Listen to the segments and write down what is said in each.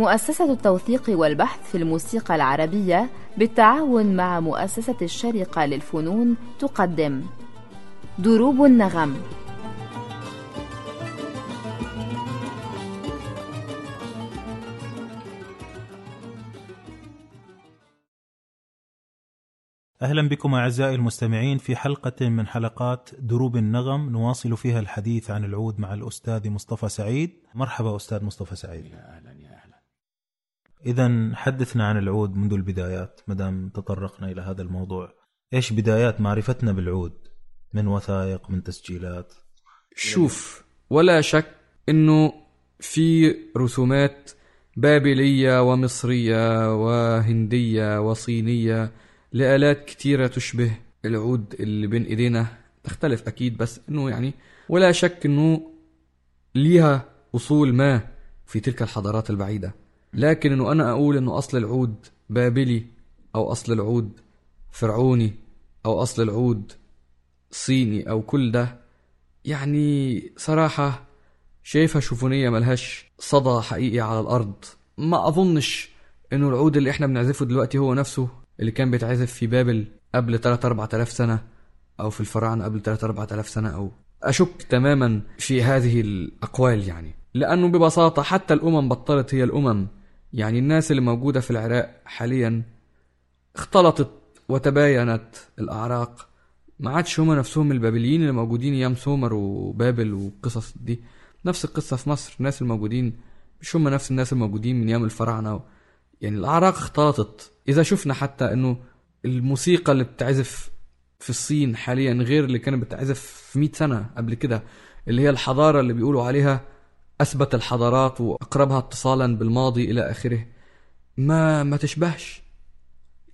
مؤسسة التوثيق والبحث في الموسيقى العربية بالتعاون مع مؤسسة الشرقة للفنون تقدم. دروب النغم. أهلا بكم أعزائي المستمعين في حلقة من حلقات دروب النغم. نواصل فيها الحديث عن العود مع الأستاذ مصطفى سعيد. مرحبا أستاذ مصطفى سعيد. أهلا أهلا إذا حدثنا عن العود منذ البدايات مدام تطرقنا إلى هذا الموضوع. إيش بدايات معرفتنا بالعود؟ من وثائق من تسجيلات؟ شوف ولا شك إنه في رسومات بابلية ومصرية وهندية وصينية لآلات كتيرة تشبه العود اللي بين إيدينا. تختلف أكيد بس إنه يعني ولا شك إنه ليها أصول ما في تلك الحضارات البعيدة. لكن إنه أنا أقول إنه أصل العود بابلي أو أصل العود فرعوني أو أصل العود صيني أو كل ده يعني صراحة شايفها شوفونية ملهاش صدى حقيقي على الأرض. ما أظنش إنه العود اللي إحنا بنعزفه دلوقتي هو نفسه اللي كان بيتعزف في بابل قبل 3 4000 سنة أو في الفراعنة قبل 3 4000 سنة أو أشك تماما في هذه الأقوال يعني. لأنه ببساطة حتى الأمم بطلت هي الأمم يعني الناس اللي موجودة في العراق حاليا اختلطت وتباينت الأعراق. ما عادش هما نفسهم البابليين اللي موجودين أيام سومر وبابل والقصص دي. نفس القصة في مصر الناس الموجودين مش هما نفس الناس الموجودين من أيام الفراعنة. يعني الأعراق اختلطت. إذا شفنا حتى إنه الموسيقى اللي بتعزف في الصين حاليا غير اللي كانت بتعزف في 100 سنة قبل كده اللي هي الحضارة اللي بيقولوا عليها أثبت الحضارات وأقربها اتصالا بالماضي إلى آخره. ما ما تشبهش.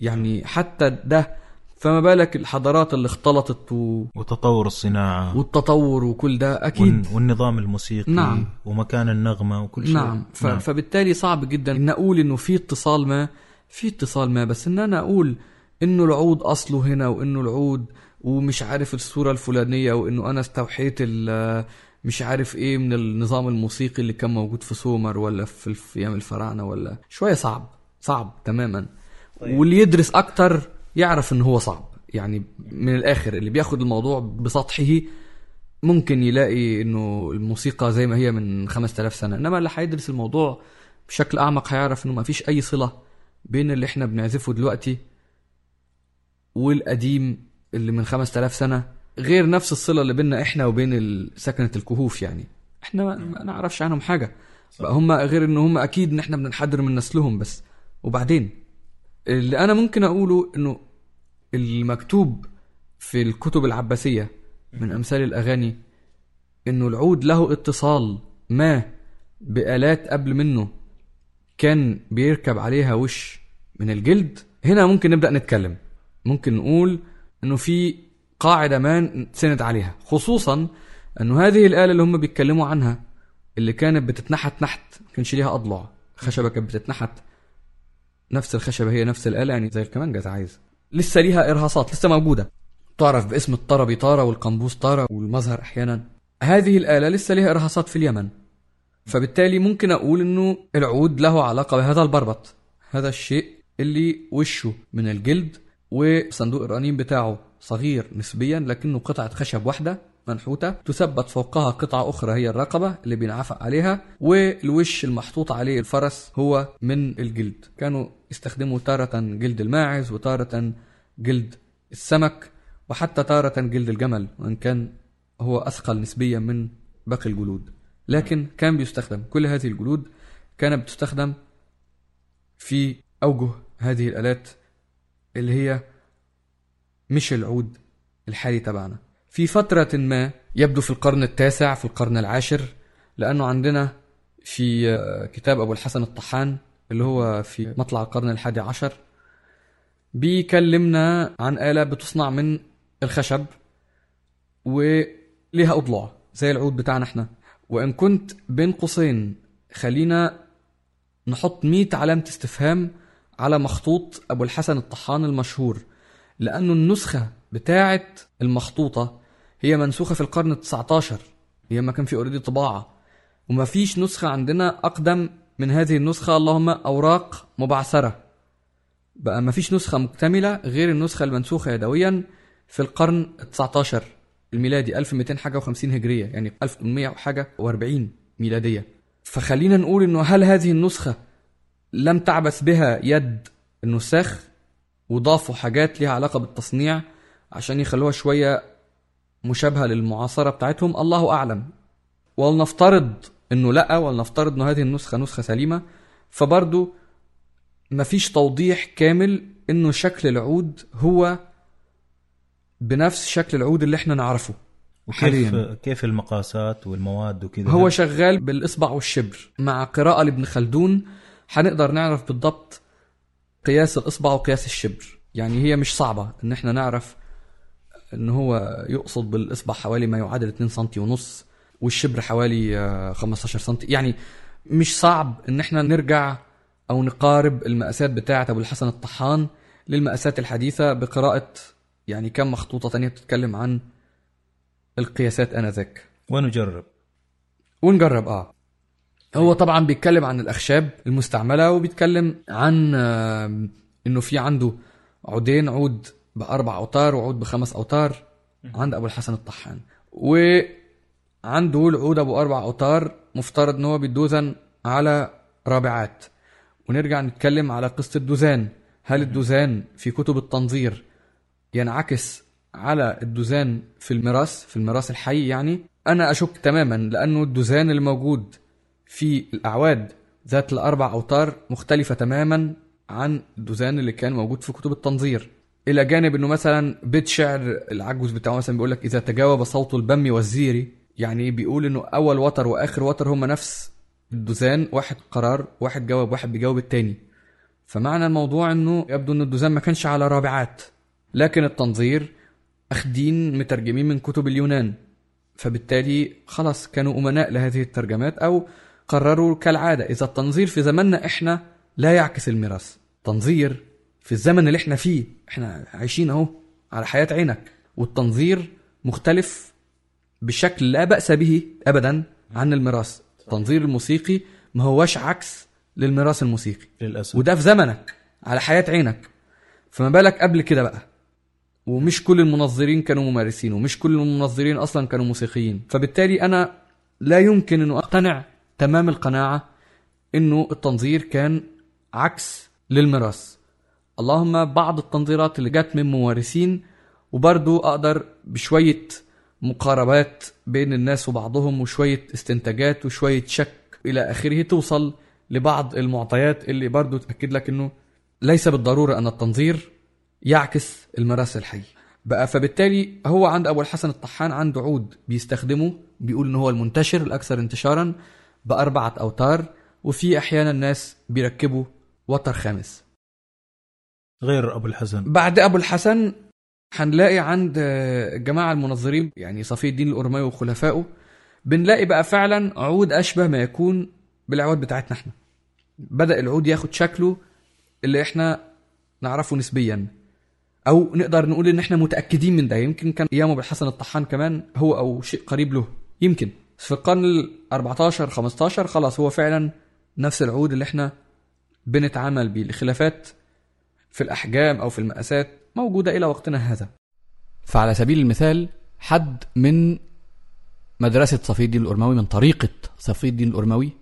يعني حتى ده فما بالك الحضارات اللي اختلطت و... وتطور الصناعة. والتطور وكل ده أكيد. والن- والنظام الموسيقي. نعم. ومكان النغمة وكل شيء. نعم. ف... نعم. فبالتالي صعب جدا إن أقول إنه في اتصال ما. في اتصال ما بس إن أنا أقول إنه العود أصله هنا وإنه العود ومش عارف الصورة الفلانية وإنه أنا استوحيت ال... مش عارف إيه من النظام الموسيقي اللي كان موجود في سومر ولا في أيام الفراعنة ولا شوية صعب صعب تماما طيب. واللي يدرس أكتر يعرف إن هو صعب يعني من الآخر اللي بياخد الموضوع بسطحه ممكن يلاقي إنه الموسيقى زي ما هي من 5000 سنة إنما اللي هيدرس الموضوع بشكل أعمق هيعرف إنه ما فيش أي صلة بين اللي إحنا بنعزفه دلوقتي والقديم اللي من 5000 سنة غير نفس الصلة اللي بيننا إحنا وبين سكنة الكهوف يعني. إحنا ما- نعرفش عنهم حاجة. بقى هم غير إن هم أكيد إن إحنا بننحدر من نسلهم بس. وبعدين اللي أنا ممكن أقوله إنه المكتوب في الكتب العباسية من أمثال الأغاني إنه العود له اتصال ما بآلات قبل منه كان بيركب عليها وش من الجلد. هنا ممكن نبدأ نتكلم. ممكن نقول إنه في قاعدة ما نسند عليها. خصوصا أنه هذه الآلة اللي هم بيتكلموا عنها اللي كانت بتتنحت نحت ما كانش ليها اضلع خشبة كانت بتتنحت. نفس الخشبة هي نفس الآلة يعني زي الكمانجه إذا عايز. لسه ليها إرهاصات لسه موجودة. تعرف باسم الطربي طارة والقنبوس طارة والمظهر أحيانا. هذه الآلة لسه ليها إرهاصات في اليمن. فبالتالي ممكن أقول إنه العود له علاقة بهذا البربط. هذا الشيء اللي وشه من الجلد وصندوق الرنين بتاعه. صغير نسبيا لكنه قطعة خشب واحدة منحوتة تثبت فوقها قطعة أخرى هي الرقبة اللي بينعفق عليها والوش المحطوط عليه الفرس هو من الجلد. كانوا يستخدموا تارة جلد الماعز وتارة جلد السمك وحتى تارة جلد الجمل وإن كان هو أثقل نسبيا من باقي الجلود. لكن كان بيستخدم كل هذه الجلود كانت بتستخدم في أوجه هذه الآلات اللي هي مش العود الحالي تبعنا. في فترة ما يبدو في القرن التاسع في القرن العاشر لأنه عندنا في كتاب أبو الحسن الطحان اللي هو في مطلع القرن الحادي عشر بيكلمنا عن آلة بتصنع من الخشب وليها أضلع زي العود بتاعنا إحنا. وإن كنت بين قوسين خلينا نحط 100 علامة استفهام على مخطوط أبو الحسن الطحان المشهور. لأنه النسخة بتاعة المخطوطة هي منسوخة في القرن ال 19 هي ما كان في اوريدي طباعة. وما فيش نسخة عندنا أقدم من هذه النسخة. اللهم أوراق مبعثرة. بقى ما فيش نسخة مكتملة غير النسخة المنسوخة يدويا في القرن 19 الميلادي 1200 حاجة و50 هجرية يعني 1800 وحاجة و40 ميلادية. فخلينا نقول إنه هل هذه النسخة لم تعبث بها يد النساخ؟ وضافوا حاجات ليها علاقة بالتصنيع عشان يخلوها شوية مشابهة للمعاصرة بتاعتهم. الله أعلم. ولنفترض إنه لأ ولنفترض إنه هذه النسخة نسخة سليمة. فبرضو مفيش توضيح كامل إنه شكل العود هو بنفس شكل العود اللي إحنا نعرفه وكيف حاليا كيف المقاسات والمواد وكذا؟ هو شغال بالإصبع والشبر. مع قراءة لابن خلدون هنقدر نعرف بالضبط قياس الإصبع وقياس الشبر. يعني هي مش صعبة إن إحنا نعرف إن هو يقصد بالإصبع حوالي ما يعادل 2 سم ونص والشبر حوالي آه، 15 سم يعني مش صعب إن إحنا نرجع أو نقارب المقاسات بتاعة أبو الحسن الطحان للمقاسات الحديثة بقراءة يعني كم مخطوطة تانية بتتكلم عن القياسات آنذاك. ونجرب. ونجرب آه. هو طبعا بيتكلم عن الأخشاب المستعملة وبيتكلم عن إنه في عنده عودين عود بأربع أوتار وعود بخمس أوتار. عند أبو الحسن الطحان. وعنده العود أبو أربع أوتار مفترض ان هو بيدوزن على رابعات. ونرجع نتكلم على قصة الدوزان. هل الدوزان في كتب التنظير ينعكس على الدوزان في الميراث في الميراث الحي يعني؟ أنا أشك تماما لأنه الدوزان الموجود في الأعواد ذات الأربع أوتار مختلفة تماما عن الدوزان اللي كان موجود في كتب التنظير. إلى جانب إنه مثلا بيت شعر العجوز بتاعه مثلا بيقول لك إذا تجاوب صوت البم والزير يعني بيقول إنه أول وتر وآخر وتر هما نفس الدوزان واحد قرار واحد جاوب واحد بيجاوب التاني. فمعنى الموضوع إنه يبدو إن الدوزان ما كانش على رابعات لكن التنظير أخدين مترجمين من كتب اليونان. فبالتالي خلاص كانوا أمناء لهذه الترجمات أو قرروا كالعادة إذا التنظير في زماننا إحنا لا يعكس الميراث. تنظير في الزمن اللي إحنا فيه إحنا عايشين أهو على حياة عينك والتنظير مختلف بشكل لا بأس به ابدا عن الميراث. التنظير الموسيقي ما هوش عكس للميراث الموسيقي. للأسف. وده في زمنك على حياة عينك. فما بالك قبل كده بقى؟ ومش كل المنظرين كانوا ممارسين ومش كل المنظرين أصلا كانوا موسيقيين. فبالتالي أنا لا يمكن إنه أقتنع تمام القناعة إنه التنظير كان عكس للميراث. اللهم بعض التنظيرات اللي جت من ممارسين وبرضو أقدر بشوية مقاربات بين الناس وبعضهم وشوية استنتاجات وشوية شك إلى آخره توصل لبعض المعطيات اللي برضو تأكد لك إنه ليس بالضرورة أن التنظير يعكس الميراث الحي. بقى فبالتالي هو عند أبو الحسن الطحان عنده عود بيستخدمه بيقول ان هو المنتشر الأكثر انتشارا. بأربعة أوتار وفي أحيانا ناس بيركبوا وتر خامس. غير أبو الحسن. بعد أبو الحسن هنلاقي عند الجماعه المنظرين يعني صفي الدين الأرماوي وخلفائه بنلاقي بقى فعلا عود أشبه ما يكون بالعواد بتاعتنا إحنا. بدأ العود ياخد شكله اللي إحنا نعرفه نسبيا. أو نقدر نقول إن إحنا متأكدين من ده. يمكن كان أيام أبو الحسن الطحان كمان هو أو شيء قريب له. يمكن. في القرن ال 14 15 خلاص هو فعلا نفس العود اللي إحنا بنتعامل بيه. الخلافات في الأحجام أو في المقاسات موجودة إلى وقتنا هذا. فعلى سبيل المثال حد من مدرسة صفي الدين الأرموي من طريقة صفي الدين الأرموي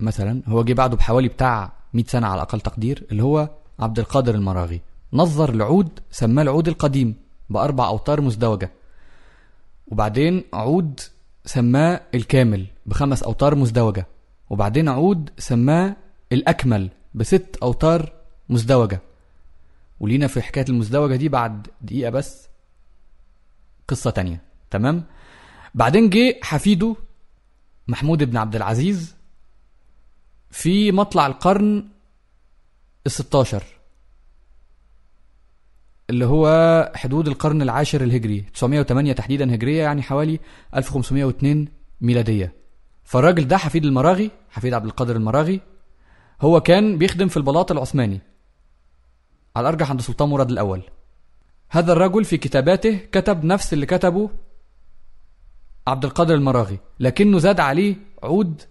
مثلا هو جه بعده بحوالي بتاع 100 سنة على أقل تقدير اللي هو عبد القادر المراغي. نظر العود سماه العود القديم بأربع أوتار مزدوجة. وبعدين عود سماه الكامل بخمس أوتار مزدوجة وبعدين عود سماه الأكمل بست أوتار مزدوجة. ولينا في حكاية المزدوجة دي بعد دقيقة بس. قصة تانية تمام؟ بعدين جه حفيده محمود بن عبد العزيز في مطلع القرن الستاشر. اللي هو حدود القرن العاشر الهجري 908 تحديدا هجرية يعني حوالي 1502 ميلادية. فالراجل ده حفيد المراغي حفيد عبد القادر المراغي هو كان بيخدم في البلاط العثماني على الأرجح عند سلطان مراد الأول. هذا الرجل في كتاباته كتب نفس اللي كتبه عبد القادر المراغي لكنه زاد عليه عود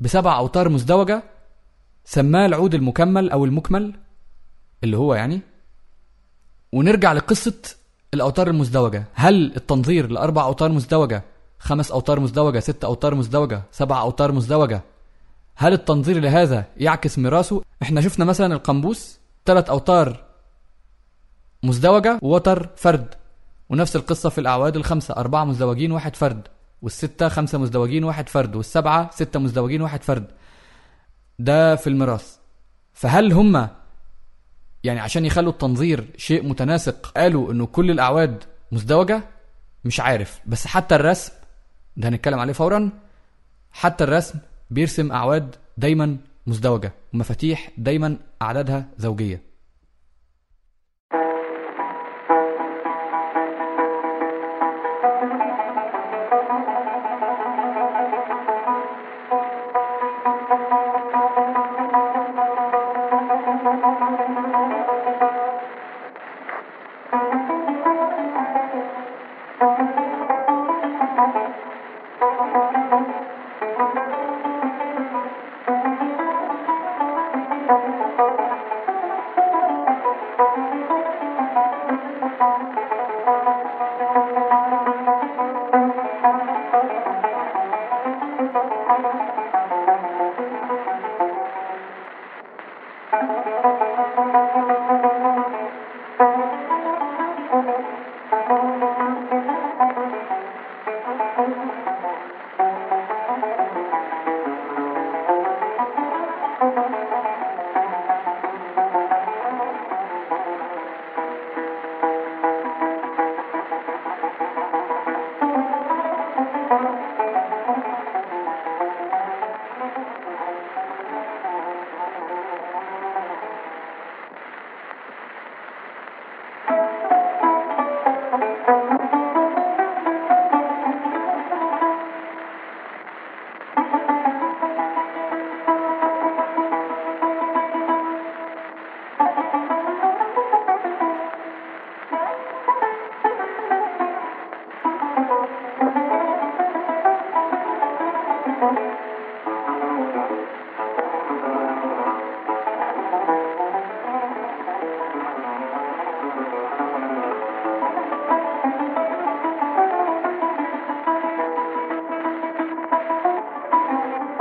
بسبع أوتار مزدوجة سماه العود المكمل أو المكمل اللي هو يعني ونرجع لقصة الأوتار المزدوجة. هل التنظير لأربع أوتار مزدوجة خمس أوتار مزدوجة ست أوتار مزدوجة سبع أوتار مزدوجة هل التنظير لهذا يعكس ميراثه؟ إحنا شفنا مثلا القنبوس ثلاث أوتار مزدوجة ووتر فرد. ونفس القصة في الأعواد الخمسة أربعة مزدوجين واحد فرد. والستة خمسة مزدوجين واحد فرد. والسبعة ستة مزدوجين واحد فرد. ده في الميراث. فهل هم يعني عشان يخلوا التنظير شيء متناسق قالوا إنه كل الأعواد مزدوجة؟ مش عارف. بس حتى الرسم ده هنتكلم عليه فورا حتى الرسم بيرسم أعواد دايما مزدوجة ومفاتيح دايما أعدادها زوجية.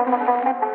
Thank you.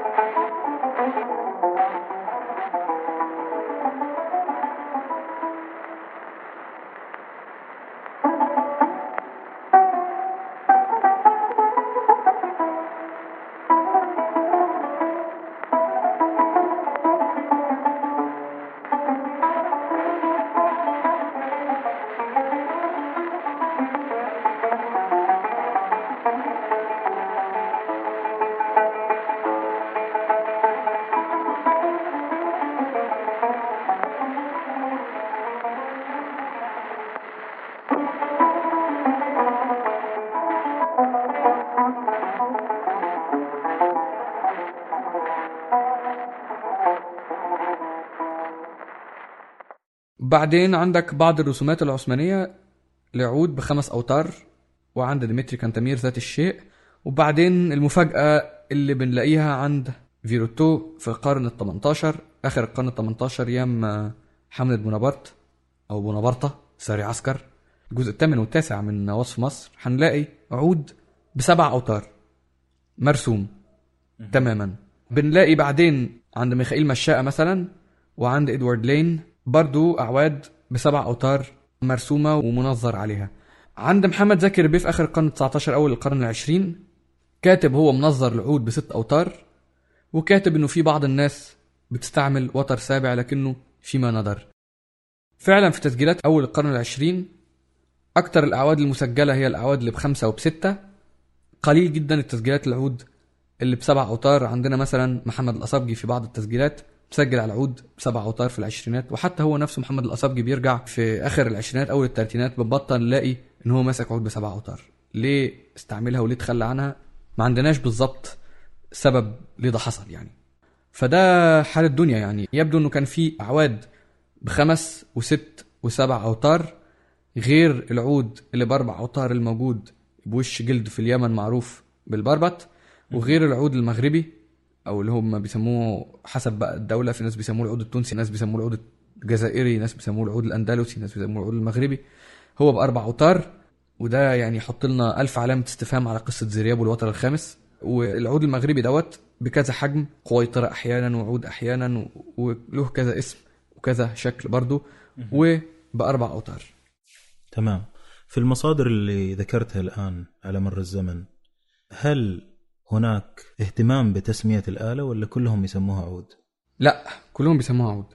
بعدين عندك بعض الرسومات العثمانية لعود بخمس أوتار وعند ديمتري كانتامير ذات الشيء. وبعدين المفاجأة اللي بنلاقيها عند فيوتو في القرن ال 18 آخر القرن ال 18 أيام حملة بونابرت أو بونابرطة ساري عسكر. الجزء الثامن والتاسع من وصف مصر. هنلاقي عود بسبع أوتار. مرسوم تماما. بنلاقي بعدين عند ميخائيل مشاقة مثلا وعند إدوارد لين برضو أعواد بسبع أوتار مرسومة ومنظر عليها. عند محمد زكي ربيع في آخر القرن 19 أول القرن العشرين كاتب هو منظر العود بست أوتار وكاتب إنه في بعض الناس بتستعمل وتر سابع لكنه فيما ندر فعلا في تسجيلات أول القرن العشرين أكتر الأعواد المسجلة هي الأعواد اللي بخمسة وبستة. قليل جدا التسجيلات العود اللي بسبع أوتار. عندنا مثلا محمد القصبجي في بعض التسجيلات مسجل على العود بسبع اوتار في العشرينات وحتى هو نفسه محمد القصبجي بيرجع في آخر العشرينات أول الثلاثينات بنبطل نلاقي إن هو ماسك عود بسبع اوتار ليه استعملها وليه تخلى عنها؟ ما عندناش بالظبط سبب ليه ده حصل يعني. فده حال الدنيا يعني. يبدو إنه كان في اعواد بخمس وست وسبع اوتار غير العود اللي بأربع اوتار الموجود بوش جلد في اليمن معروف بالبربط وغير العود المغربي أو اللي هم بيسموه حسب بقى الدولة في ناس بيسموه العود التونسي ناس بيسموه العود الجزائري ناس بيسموه العود الأندلسي ناس بيسموه العود المغربي. هو بأربع أوتار وده يعني يحط لنا ألف علامة استفهام على قصة زرياب والوتر الخامس. والعود المغربي دوت بكذا حجم قويطرة أحيانا وعود أحيانا وله كذا اسم وكذا شكل برضه وبأربع أوتار. تمام. في المصادر اللي ذكرتها الآن على مر الزمن هل هناك اهتمام بتسمية الآلة ولا كلهم يسموها عود؟ لا كلهم بيسموها عود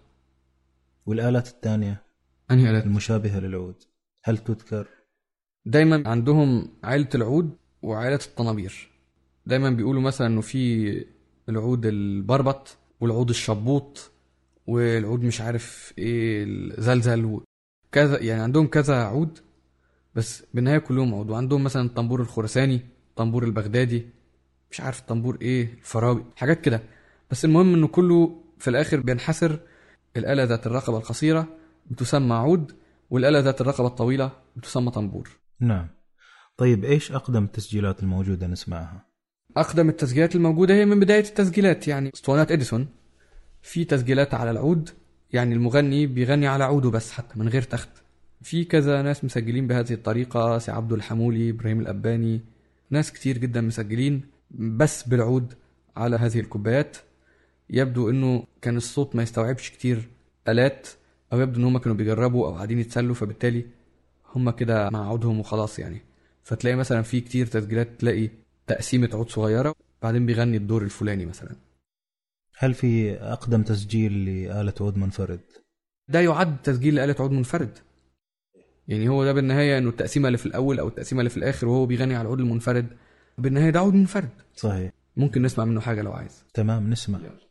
والآلات الثانية أنهي آلات؟ المشابهة للعود هل تذكر؟ دايما عندهم عائلة العود وعائلة الطنابير دايما بيقولوا مثلا إنه في العود البربط والعود الشبوط والعود مش عارف إيه الزلزل كذا يعني عندهم كذا عود بس بالنهاية كلهم عود وعندهم مثلا الطنبور الخراساني الطنبور البغدادي مش عارف الطنبور إيه الفراوي حاجات كده. بس المهم إنه كله في الآخر بينحسر الآلة ذات الرقبة القصيرة بتسمى عود والآلة ذات الرقبة الطويلة بتسمى طنبور نعم. طيب إيش أقدم التسجيلات الموجودة نسمعها؟ أقدم التسجيلات الموجودة هي من بداية التسجيلات يعني أسطوانات إديسون. في تسجيلات على العود يعني المغني بيغني على عوده بس حتى من غير تخت. في كذا ناس مسجلين بهذه الطريقة سي عبد الحمولي إبراهيم الأباني. ناس كتير جدا مسجلين. بس بالعود على هذه الكوبايات. يبدو إنه كان الصوت ما يستوعبش كتير آلات أو يبدو إن هم كانوا بيجربوا أو قاعدين يتسلوا فبالتالي هم كده مع عودهم وخلاص يعني. فتلاقي مثلا في كتير تسجيلات تلاقي تقسيمة عود صغيرة بعدين بيغني الدور الفلاني مثلا. هل في أقدم تسجيل لآلة عود منفرد؟ ده يعد تسجيل لآلة عود منفرد. يعني هو ده بالنهاية إنه التقسيمة اللي في الأول أو التقسيمة اللي في الآخر وهو بيغني على العود المنفرد بالنهاية ده عود منفرد صحيح. ممكن نسمع منه حاجة لو عايز. تمام نسمع. يلا.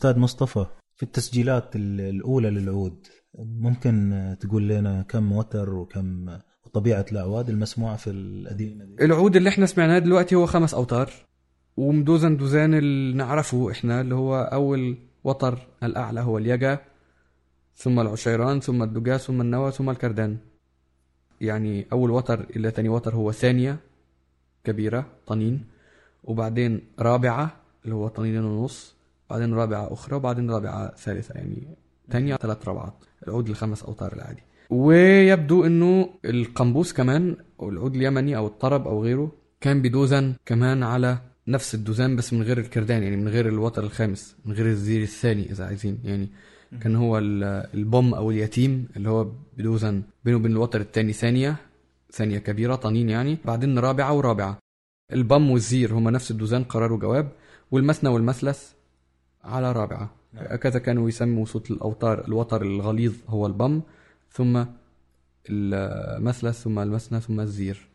أستاذ مصطفى في التسجيلات الأولى للعود ممكن تقول لنا كم وتر وكم طبيعة الأعواد المسموعة في القديمه دي العود اللي إحنا سمعناه دلوقتي هو خمس أوتار ومدوزن دوزان اللي نعرفه إحنا اللي هو أول وتر الأعلى هو اليجا ثم العشيران ثم الدجا ثم النوى ثم الكردان. يعني أول وتر إلى ثاني وتر هو ثانية كبيرة طنين وبعدين رابعة اللي هو طنينين ونص بعدين رابعة أخرى وبعدين رابعة ثالثة يعني ثانية ثلاث رابعات العود الخمس اوتار العادي. ويبدو إنه القنبوس كمان أو العود اليمني أو الطرب أو غيره كان بدوزن كمان على نفس الدوزان بس من غير الكردان يعني من غير الوتر الخامس من غير الزير الثاني إذا عايزين يعني كان هو ال- البوم أو اليتيم اللي هو بدوزن بينه وبين الوتر الثاني ثانية ثانية كبيرة طنين يعني بعدين رابعة ورابعة. البم والزير هما نفس الدوزان قرار وجواب. والمثنى والمثلث على رابعة. هكذا كانوا يسموا صوت الأوتار الوتر الغليظ هو البم ثم المثلث ثم المثنى ثم الزير.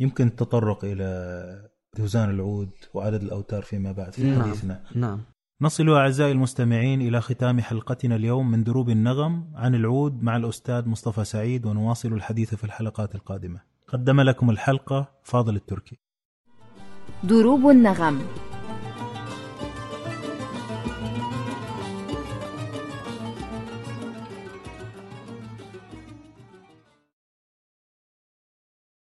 يمكن التطرق إلى دوزان العود وعدد الأوتار فيما بعد في نعم. حديثنا. نعم. نصل أعزائي المستمعين إلى ختام حلقتنا اليوم من دروب النغم عن العود مع الأستاذ مصطفى سعيد ونواصل الحديث في الحلقات القادمة. قدم لكم الحلقة فاضل التركي. دروب النغم.